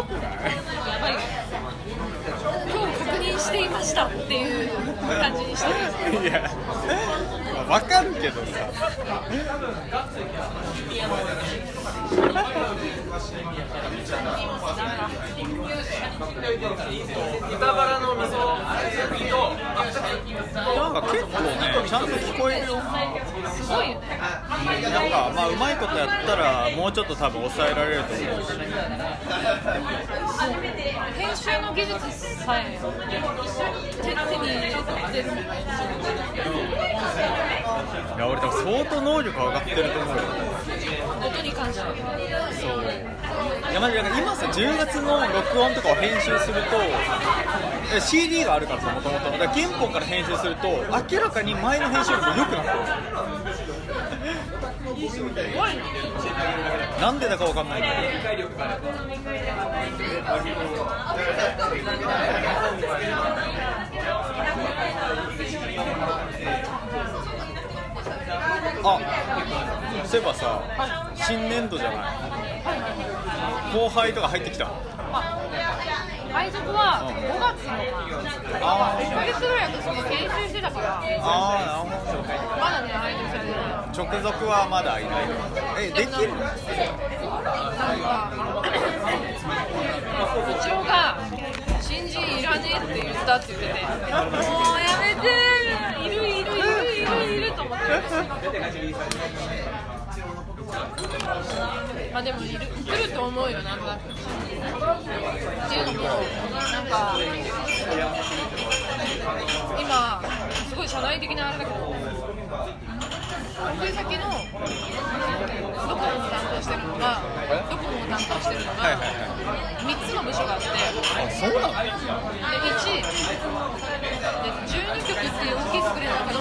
遅くないやばい今日確認していましたっていう感じにしてるいや。わかるけどさ豚バラの味噌なんか結構ねちゃんと聞こえるよ。すごいよね。なんかまあうまいことやったらもうちょっと多分抑えられると思うし編集の技術さえ手手に入れてるいや俺多分相当能力上がってると思うよ。ことに関してそう。いやマジでなんか今さ10月の録音とかを編集するとえ CD があるからさもともとだから原本から編集すると明らかに前の編集よりも良くなってる。な。んでだかわかんないけどあそういえばさ新年度じゃない。後輩とか入ってきた？配属は5月のあ1ヶ月ぐらい私も研修してたから。ああなるほど。まだね配属されてない。直属はまだいないえできるなんか部長が新人いらねえって言ったって言ってて。もうやめているいるいるいるいると思ってまあでもいる来ると思うよなんとなくっていうのもなんか今すごい社内的なあれだけど得意先のドコモを担当してるのがドコモを担当してるのがはいはいはい。3つの部署があってあそうなので1で12曲っていう大きいスクリーンだけど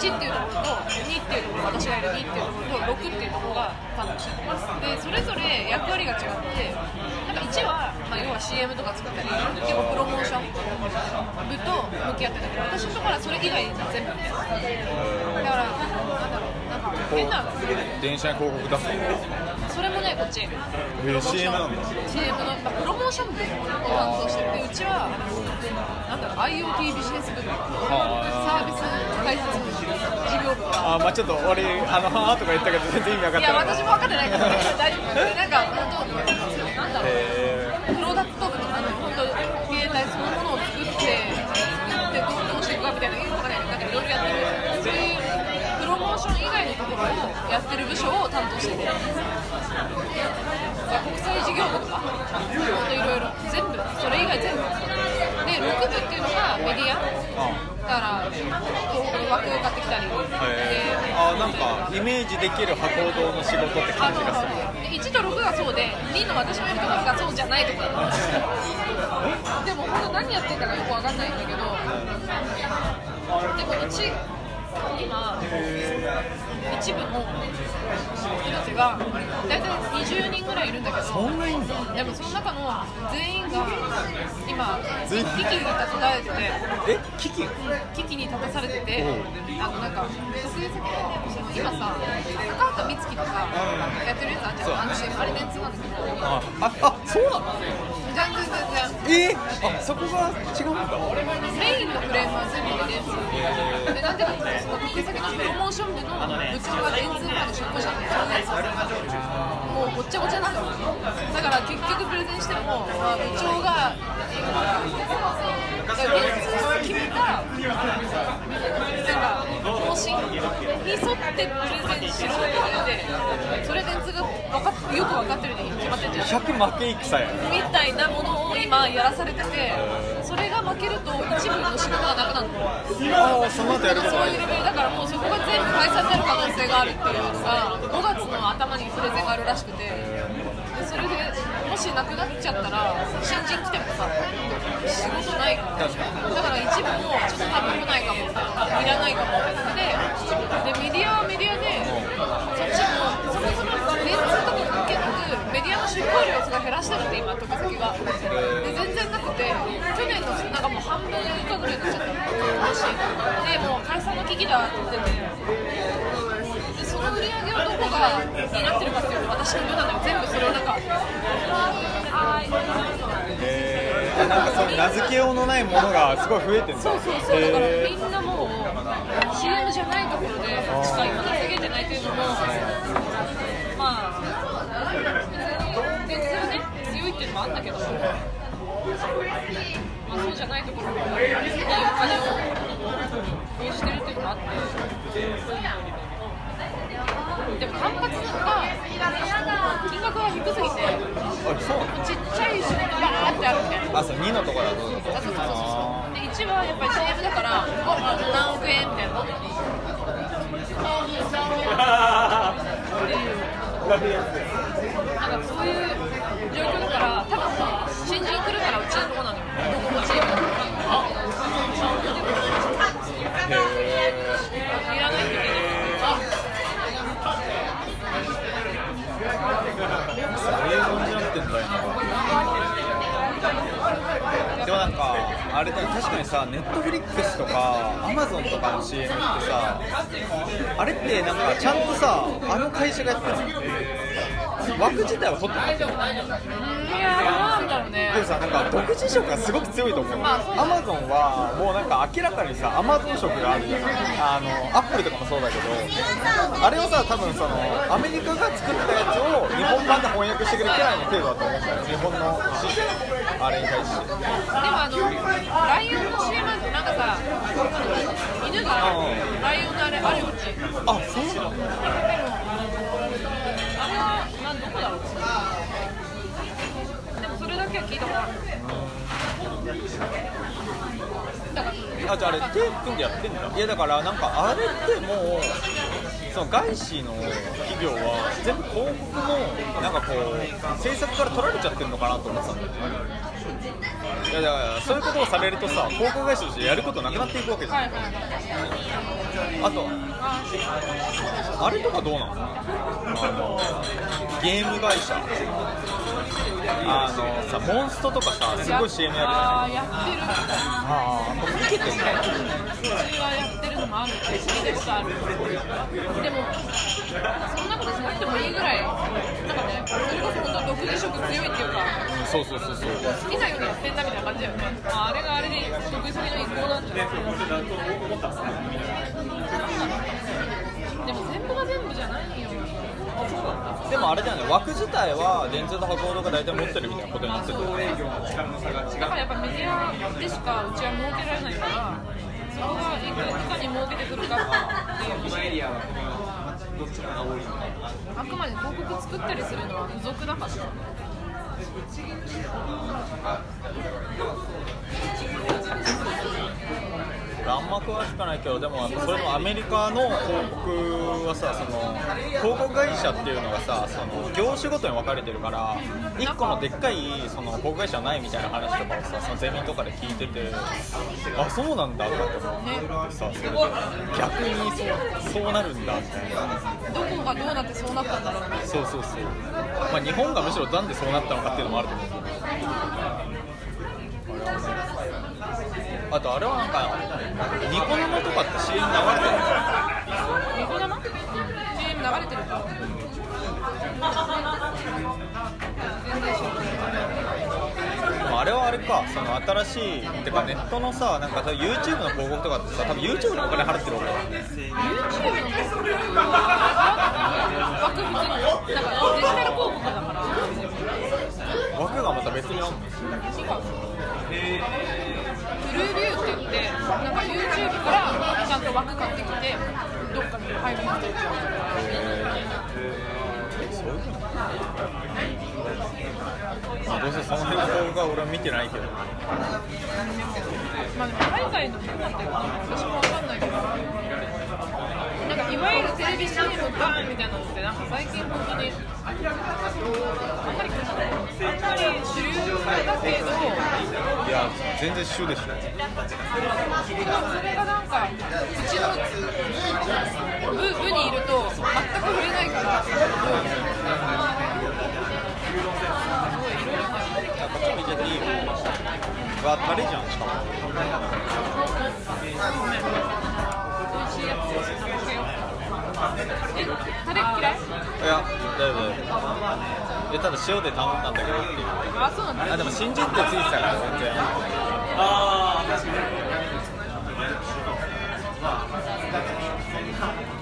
1っていうところと2っていうところ私がいる2っていうところと6っていうところが担当してるでそれぞれ役割が違ってなんか1は、まあ、要は CM とか作ったり結構プロモーション部と向き合ってたけど私のところはそれ以外全部みたいなだからなんだろうなんか変な電車に広告出すそれもねこっち CM なんだ CM の、プロモーション部を担当してなんだろう IoT ビジネス部とかサービス開発部事業部。とかあまあちょっと俺あのはーとか言ったけど全然意味分かってない。いや私も分かってないから 大丈夫。でなんか本当なんだろうへプロダクト部とかね本当携帯そのものを作って作ってどうどうしていくかみたいなよくわかんないなんかいろいろやってる。そういうプロモーション以外のところをやってる部署を担当してて国際事業部とか本当いろいろ全部それ以外全部で6部っていうのがメディアだから枠を買ってきたりあなんかイメージできる博報堂の仕事って感じがする。で1と6がそうで2の私のいるところがそうじゃないところでも本当何やってんだかよくわかんないんだけど。でも1今一部の人たちが大体20人ぐらいいるんだけど。そんないいんだ。でもその中の全員が今危機に立たされてて。えキキ危機に立たされてて、あのなんか得意先でその今さ高畑充希とかやってるやつあってあの CM あれ電通なんだけどあああそうなの？えー、あそこが違うんだ。メインのフレームは全部電通でなんでかっていうとその得意先のプロモーション部の部長が電通まで出向者ってそういうやつもうごっちゃごちゃなんだだから結局プレゼンしても、まあ、部長がだから電通が決めた方針に沿ってプレゼンしろって言われてそれ電通が分かっよく分かってるに決まってんじゃん100負け戦やみたいなものを今やらされててそれが負けると一部の仕事がなくなるの。ああその後やるそういうレベルだからもうそこが全部解散になる可能性があるっていうのが5月の頭にプレゼンがあるらしくてでそれでもしなくなっちゃったら新人来てもさ仕事ないだから一部もちょっと多分来ないかもみたいないらないかもみたいなででメディアはメディアでそっちもそもそも電通とか関係なくメディアの出稿量をすごい減らしてるって今得先がで全然なくて去年のなんかもう半分以下ぐらいになっちゃったらしいでもう解散の危機だってでその売り上げをどこが担ってるかっていうと私の部なのよ全部それをなんかあえー、なんかそういう名付けようのないものがすごい増えてるんだそうそうそうだからみんなもう CM じゃないところでしか今名付けてないというのもまあ別にね強いっていうのもあんだけど、まあ、そうじゃないところにいいお金を投じてるっていうのもあってでも単発が金額が低すぎてーあそうちっちゃい仕事がバーってあるみたいなあそう2のところだとそうそうそうそうで1はやっぱり CM だからお何億円みたいな。あれだ確かにさネットフリックスとかアマゾンとかの CM ってさあれってなんかちゃんとさあの会社がやってるの？枠自体は取ってなかったよいやどうなんだ。ろうねでもさなんか独自色がすごく強いと思うアマゾンはもうなんか明らかにさアマゾン色があるあのアップルとかもそうだけどあれをさ多分そのアメリカが作ったやつを日本版で翻訳してくれるくらいの程度だと思うんだよ日本のあれに対してでもあのライオンの CM ってなんかさ犬がライオンのあれあるようちあそうなのなんどこだろうでもそれだけは聞いたことあるあじゃああれテープでやってんだいやだからなんかあれってもうその外資の企業は全部広告のなんかこう制作から取られちゃってるのかなと思ってたんだよいやだからそういうことをされるとさ広告会社としてやることなくなっていくわけじゃんはいはいあとあれとかどうなのあのゲーム会社。あのさモンストとかさすごい CM やるじゃんあーやってるああもう受けてんだうちはやってる。のもある聞いたことあるでもそんなことしなくてもいいぐらい。なんかねそれこそ本当独自色強いっていうかそうそうそうそう好きなようにやってんだみたいな感じだよね。ああれがあれで得意先の意向なんじゃないでも全部が全部じゃでもあれだよね枠自体は電通と博報堂が大体持ってるみたいなことになってる。だからやっぱメディアでしかうちは設けられないからそこがいかいかに設けてくるかっていうあくまで広告作ったりするのは付属だから詳しくないけどでもそれもアメリカの広告はさその広告会社っていうのがさその業種ごとに分かれてるから1個のでっかいその広告会社はないみたいな話とかをさそのゼミとかで聞いててあそうなんだとかって思って。さそれで逆にそうそうなるんだみたいなどこがどうなってそうなったんだろうね。そうそうそう、まあ、日本がむしろなんでそうなったのかっていうのもあると思うあとあれはなんかニコ生とかって CM 流れてるニコ生 CM 流れてるか全然知らないでもあれはあれか。その新しいてかネットのさなんか YouTube の広告とかってさ多分 YouTube にお金払ってるわけだよね YouTube の広告枠になんかデジタル広告だから。枠がまた別にあるの。違うってなんか YouTube からちゃんと枠買ってきてどっかに配分してるそういうことまあどうせその辺の動画は俺は見てないけど。まあでも海外のどうなってるかな私もわかんないけどビ CM バーンみたいなのってなんか最近本当にあんまりあんまり主流だけどいや全然主でしょ。それがなん。かうちの部部にいると全く触れないから。わタレじゃんしかも。美味しいやつタレ嫌い？いやだいぶ。えただ塩で頼んだんだけどっていう。あそうなんだ。あでも新人ってついてたから全然。ああ確かに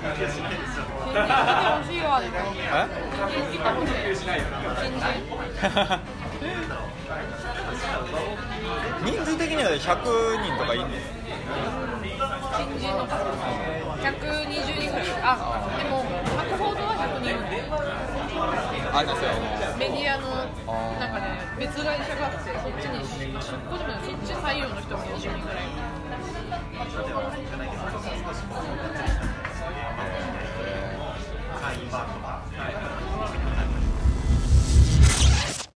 新人来てほしいわでもえ新 人来てほしい新 人人数的には100人とかいいんです新人の数120人ぐらいあでも博報堂は100人。あなんですよメディアのなんかね別会社があってそっちに出向でもないそっち採用の人も20人ぐらい会員版とか